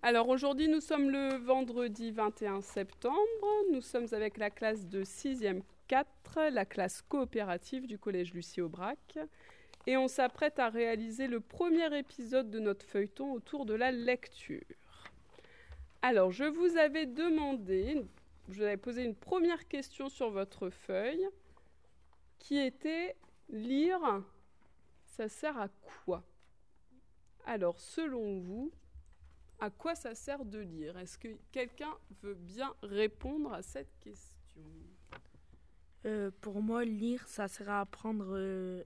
Alors aujourd'hui, nous sommes le vendredi 21 septembre. Nous sommes avec la classe de 6e 4, la classe coopérative du collège Lucie Aubrac. Et on s'apprête à réaliser le premier épisode de notre feuilleton autour de la lecture. Alors, je vous avais demandé, je vous avais posé une première question sur votre feuille, qui était lire, ça sert à quoi? Alors, selon vous, à quoi ça sert de lire? Est-ce que quelqu'un veut bien répondre à cette question? Euh, Pour moi, lire, ça sert à apprendre euh,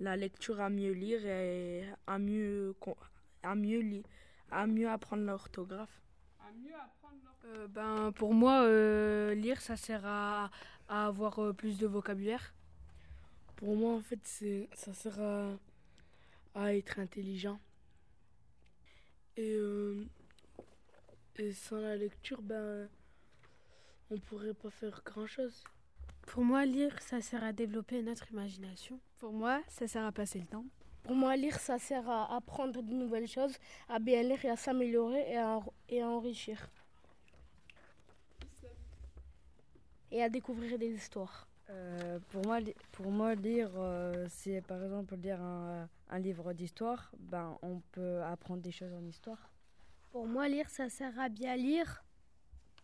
la lecture à mieux lire et à mieux, à mieux, à mieux apprendre l'orthographe. À mieux apprendre l'orthographe euh, ben, Pour moi, lire, ça sert à, à avoir plus de vocabulaire. Pour moi, en fait, ça sert à, à être intelligent. Et, euh, et sans la lecture, ben, on pourrait pas faire grand-chose. Pour moi, lire, ça sert à développer notre imagination. Pour moi, ça sert à passer le temps. Pour moi, lire, ça sert à apprendre de nouvelles choses, à bien lire et à s'améliorer et à, et à enrichir. Et à découvrir des histoires. Euh, pour, moi, pour moi, lire, euh, c'est par exemple lire un, un livre d'histoire, ben, on peut apprendre des choses en histoire. Pour moi, lire, ça sert à bien lire.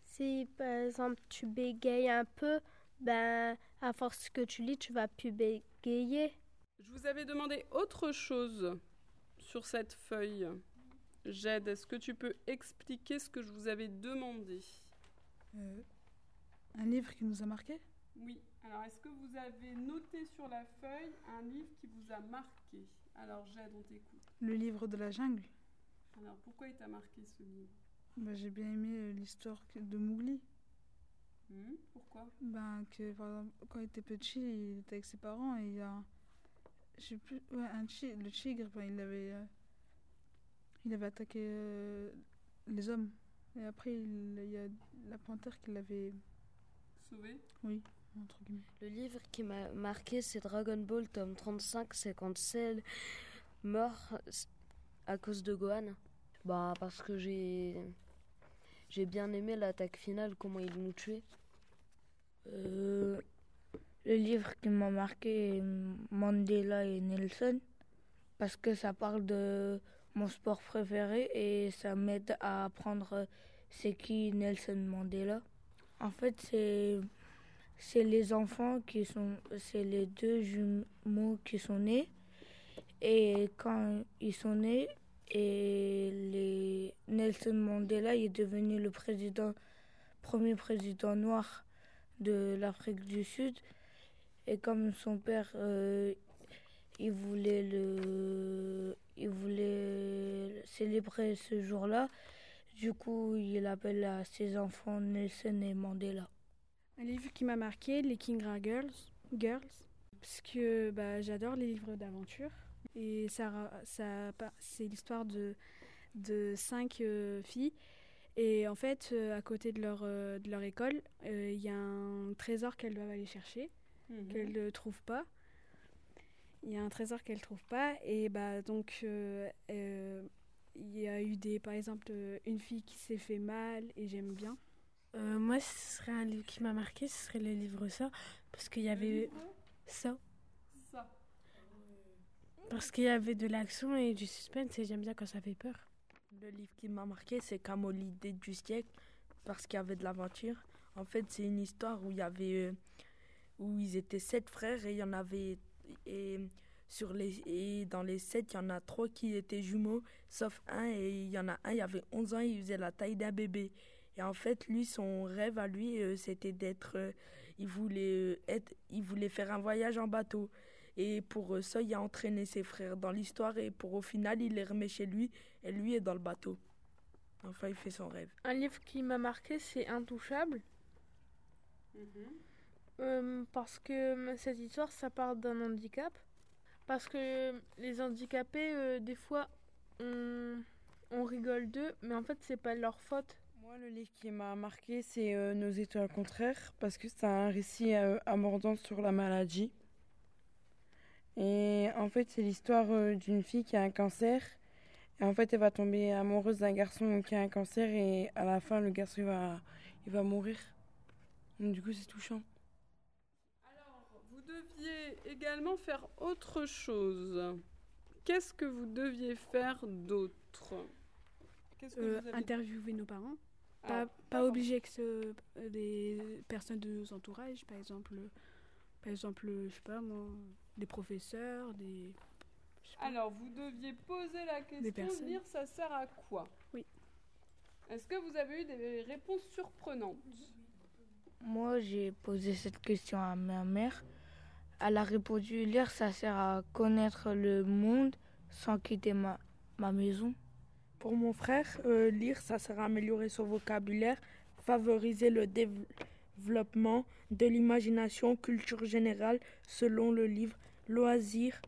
Si par exemple tu bégayes un peu, ben, à force que tu lis, tu vas plus bégayer. Je vous avais demandé autre chose sur cette feuille. Jed, est-ce que tu peux expliquer ce que je vous avais demandé? Euh, Un livre qui nous a marqué? Oui. Alors, est-ce que vous avez noté sur la feuille un livre qui vous a marqué? Alors, Jade, on t'écoute. Le livre de la jungle. Alors, pourquoi il t'a marqué ce livre? Bah, J'ai bien aimé euh, l'histoire de Mowgli. Hmm, pourquoi? Ben, que, par exemple, Quand il était petit, il était avec ses parents et il a. Je sais plus. Ouais, un le tigre, ben, il, avait, euh, il avait attaqué euh, les hommes. Et après, il, il y a la panthère qui l'avait. Sauvé? Oui. Le livre qui m'a marqué, c'est Dragon Ball, tome 35, c'est quand Cell meurt à cause de Gohan. Bah, parce que j'ai. J'ai bien aimé l'attaque finale, comment il nous tuait. Euh, le livre qui m'a marqué est Mandela et Nelson, parce que ça parle de mon sport préféré et ça m'aide à apprendre c'est qui Nelson Mandela. En fait, c'est c'est les enfants qui sont, c'est les deux jumeaux qui sont nés. Et quand ils sont nés, Nelson Mandela est devenu le président, premier président noir de l'Afrique du Sud. Et comme son père, euh, il voulait il voulait célébrer ce jour-là, du coup, il appelle à ses enfants Nelson et Mandela. Un livre qui m'a marqué, les Kingra Girls, Girls parce que bah, j'adore les livres d'aventure. Et ça, ça, c'est l'histoire de, de cinq euh, filles. Et en fait, euh, à côté de leur, euh, de leur école, il y a un trésor qu'elles doivent aller chercher, mhm. qu'elles ne trouvent pas. Il y a un trésor qu'elles ne trouvent pas. Et bah, donc, il y a eu des, par exemple, une fille qui s'est fait mal, et j'aime bien. Euh, moi, ce serait un livre qui m'a marqué, ce serait le livre Ça, parce qu'il y avait ça. Ça. Parce qu'il y avait de l'action et du suspense et j'aime bien quand ça fait peur. Le livre qui m'a marqué, c'est l'idée du siècle, parce qu'il y avait de l'aventure. En fait, c'est une histoire où il y avait, euh, où ils étaient sept frères et il y en avait et sur les et dans les sept, il y en a trois qui étaient jumeaux, sauf un et il y en a un, il avait 11 ans, il faisait la taille d'un bébé. Et en fait, lui, son rêve à lui, euh, c'était d'être. Euh, il voulait euh, être, il voulait faire un voyage en bateau. Et pour ça, il a entraîné ses frères dans l'histoire. Et pour au final, il les remet chez lui. Et lui est dans le bateau. Enfin, il fait son rêve. Un livre qui m'a marqué, c'est Intouchable. Mhm. parce que cette histoire, ça parle d'un handicap. Parce que les handicapés, des fois, on, on rigole d'eux, mais en fait, c'est pas leur faute moi, le livre qui m'a marqué, c'est euh, Nos étoiles contraires, parce que c'est un récit euh, abordant sur la maladie. Et en fait, c'est l'histoire euh, d'une fille qui a un cancer Et en fait, elle va tomber amoureuse d'un garçon qui a un cancer et à la fin, le garçon il va, il va mourir. Donc, du coup, c'est touchant. Alors, vous deviez également faire autre chose. Qu'est-ce que vous deviez faire d'autre? Qu'est-ce que Euh, avez- interviewer nos parents. Ah, Pas, pas obligé que ce, des personnes de nos entourages, par exemple, par exemple, je sais pas moi, des professeurs, des. Alors, vous deviez poser la question, lire ça sert à quoi? Oui. Est-ce que vous avez eu des réponses surprenantes? Moi, j'ai posé cette question à ma mère. Elle a répondu lire, ça sert à connaître le monde sans quitter ma, ma maison. Pour mon frère, euh, lire, ça sert à améliorer son vocabulaire, favoriser le dév- développement de l'imagination, culture générale, selon le livre Loisirs,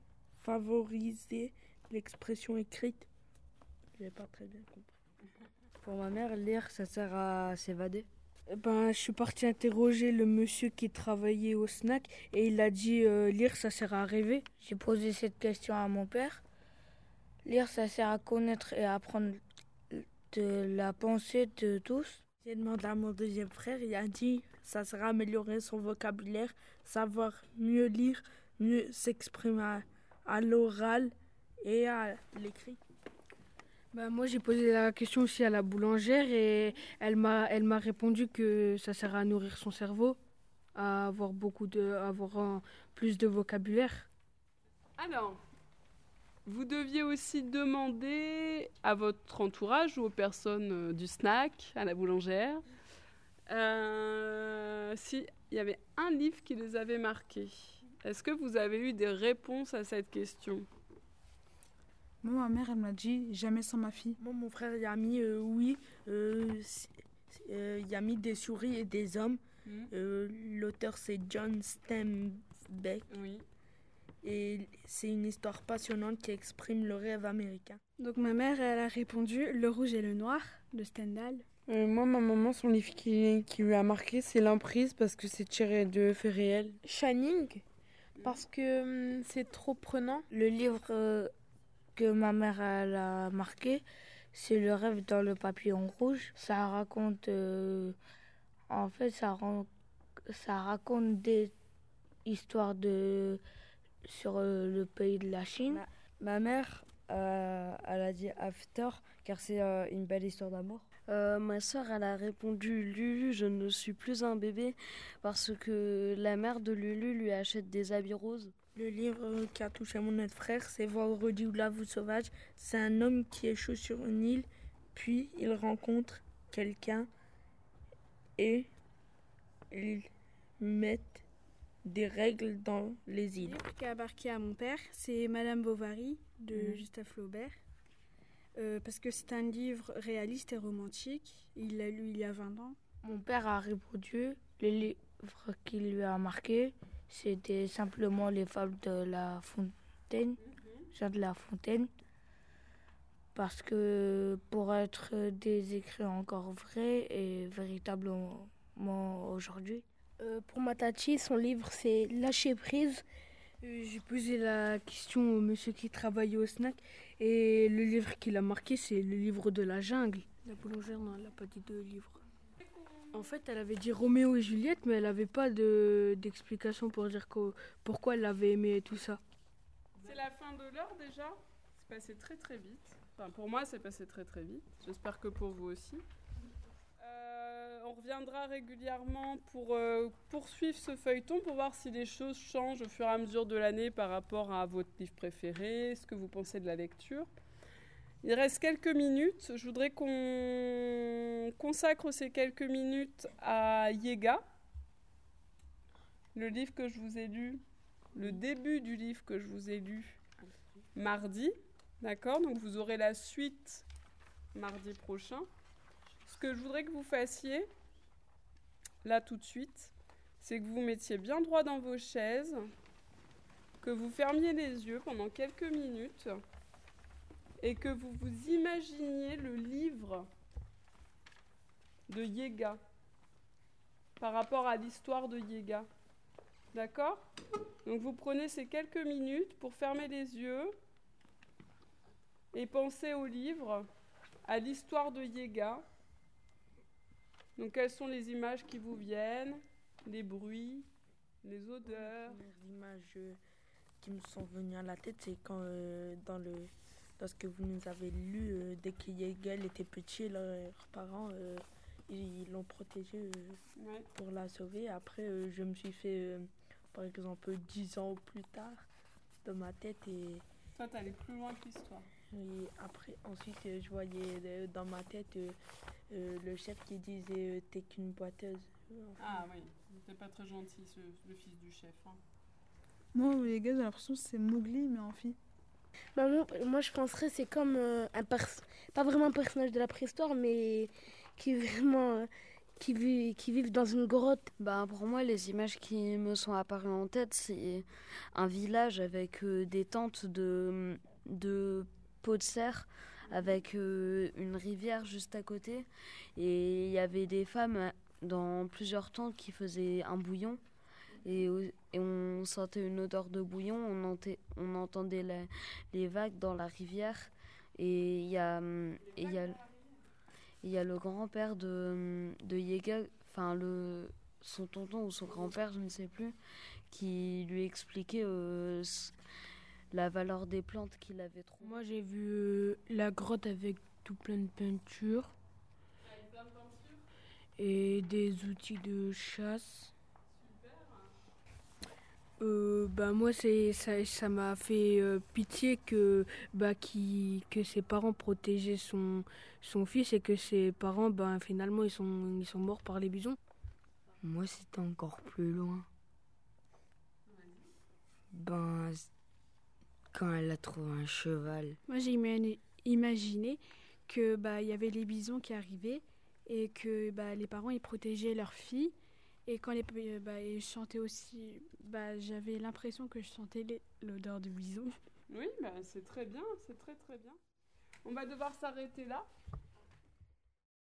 favoriser l'expression écrite. J'ai pas très bien compris. Pour ma mère, lire, ça sert à s'évader. Eh Ben, je suis parti interroger le monsieur qui travaillait au snack et il a dit euh, lire, ça sert à rêver. J'ai posé cette question à mon père. Lire, ça sert à connaître et à apprendre de la pensée de tous. J'ai demandé à mon deuxième frère, il a dit ça sert à améliorer son vocabulaire, savoir mieux lire, mieux s'exprimer à, à l'oral et à l'écrit. Bah, moi, j'ai posé la question aussi à la boulangère et elle m'a, elle m'a répondu que ça sert à nourrir son cerveau, à avoir beaucoup de, à avoir un- plus de vocabulaire. Alors, vous deviez aussi demander à votre entourage ou aux personnes euh, du snack, à la boulangère, euh, s'il y avait un livre qui les avait marqués. Est-ce que vous avez eu des réponses à cette question? Moi, ma mère, elle m'a dit jamais sans ma fille. Moi, mon frère, il a mis euh, oui, euh, euh, il a mis des souris et des hommes. Euh, L'auteur, c'est John Steinbeck. Oui. Et c'est une histoire passionnante qui exprime le rêve américain. Donc ma mère, elle a répondu Le rouge et le noir de Stendhal. Euh, moi, ma maman, son livre qui, qui lui a marqué, c'est L'emprise parce que c'est tiré de faits réels. Shining, parce que hum, c'est trop prenant. Le livre euh, que ma mère elle a marqué, c'est Le rêve dans le papillon rouge. Ça raconte, euh, en fait, ça raconte des histoires de sur euh, le pays de la Chine. Ma mère, euh, elle a dit After, car c'est euh, une belle histoire d'amour. Euh, ma soeur, elle a répondu Lulu, je ne suis plus un bébé parce que la mère de Lulu lui achète des habits roses. Le livre qui a touché mon autre frère, c'est Vendredi ou la vous sauvage. C'est un homme qui échoue sur une île, puis il rencontre quelqu'un et ils mettent des règles dans les Le îles. livre qui a marqué à mon père, c'est Madame Bovary de Mhm. Gustave Flaubert. Euh, parce que c'est un livre réaliste et romantique. Il l'a lu il y a 20 ans. Mon père a répondu le livre qui lui a marqué, c'était simplement les fables de la Fontaine, Jean de la Fontaine. Parce que pour être des écrits encore vrais et véritablement aujourd'hui, Euh, pour ma tati, son livre c'est Lâcher prise. Euh, J'ai posé la question au monsieur qui travaillait au snack et le livre qu'il a marqué, c'est le livre de la jungle. La boulangère, non, elle n'a pas dit de livre. En fait, elle avait dit Roméo et Juliette, mais elle n'avait pas de- d'explication pour dire que- pourquoi elle avait aimé tout ça. C'est la fin de l'heure déjà C'est passé très très vite. Enfin, pour moi, c'est passé très très vite. J'espère que pour vous aussi. Reviendra régulièrement pour euh, poursuivre ce feuilleton, pour voir si les choses changent au fur et à mesure de l'année par rapport à votre livre préféré, ce que vous pensez de la lecture. Il reste quelques minutes. Je voudrais qu'on consacre ces quelques minutes à Yega, le livre que je vous ai lu, le début du livre que je vous ai lu mardi. D'accord? Donc vous aurez la suite mardi prochain. Ce que je voudrais que vous fassiez, là tout de suite, c'est que vous vous mettiez bien droit dans vos chaises, que vous fermiez les yeux pendant quelques minutes et que vous vous imaginiez le livre de Yega par rapport à l'histoire de Yega. D'accord? Donc vous prenez ces quelques minutes pour fermer les yeux Et pensez au livre, à l'histoire de Yega. Donc quelles sont les images qui vous viennent, les bruits, les odeurs? Les images euh, qui me sont venues à la tête, c'est quand euh, dans le dans ce que vous nous avez lu, euh, dès que Yegel était petit, leurs parents euh, ils l'ont protégé Ouais. pour la sauver. Après, je me suis fait, par exemple, dix ans plus tard, dans ma tête et Toi, t'es allé plus loin que l'histoire. Et après, ensuite, euh, je voyais euh, dans ma tête euh, le chef qui disait euh, T'es qu'une boiteuse. Enfin, Ah oui, t'es pas très gentil, ce- le fils du chef. hein. Moi, les gars, j'ai l'impression que c'est Mowgli, mais en fille. Bah, moi, moi, je penserais c'est comme euh, un pers- pas vraiment un personnage de la préhistoire, mais qui est vraiment euh, qui vit qui vivent dans une grotte. Bah, pour moi, les images qui me sont apparues en tête, c'est un village avec euh, des tentes de, de de serre, avec euh, une rivière juste à côté. Et il y avait des femmes euh, dans plusieurs tentes qui faisaient un bouillon. Et, on sentait une odeur de bouillon, on, on entendait les vagues dans la rivière. Et il y a, y a, y a le grand-père de, de Yega, enfin le, son tonton ou son grand-père, je ne sais plus, qui lui expliquait euh, la valeur des plantes qu'il avait trouvées. Moi, j'ai vu euh, la grotte avec tout plein de peintures et des outils de chasse. Euh, bah moi c'est ça ça m'a fait euh, pitié que bah qui que ses parents protégeaient son son fils et que ses parents bah finalement ils sont ils sont morts par les bisons. Moi, c'était encore plus loin. Ben, quand elle a trouvé un cheval. Moi, j'ai imaginé que bah il y avait les bisons qui arrivaient et que bah, les parents ils protégeaient leurs filles et quand les euh, bah, ils chantaient aussi bah j'avais l'impression que je sentais l'odeur du bison. Oui, bah, c'est très bien, c'est très très bien. On va devoir s'arrêter là.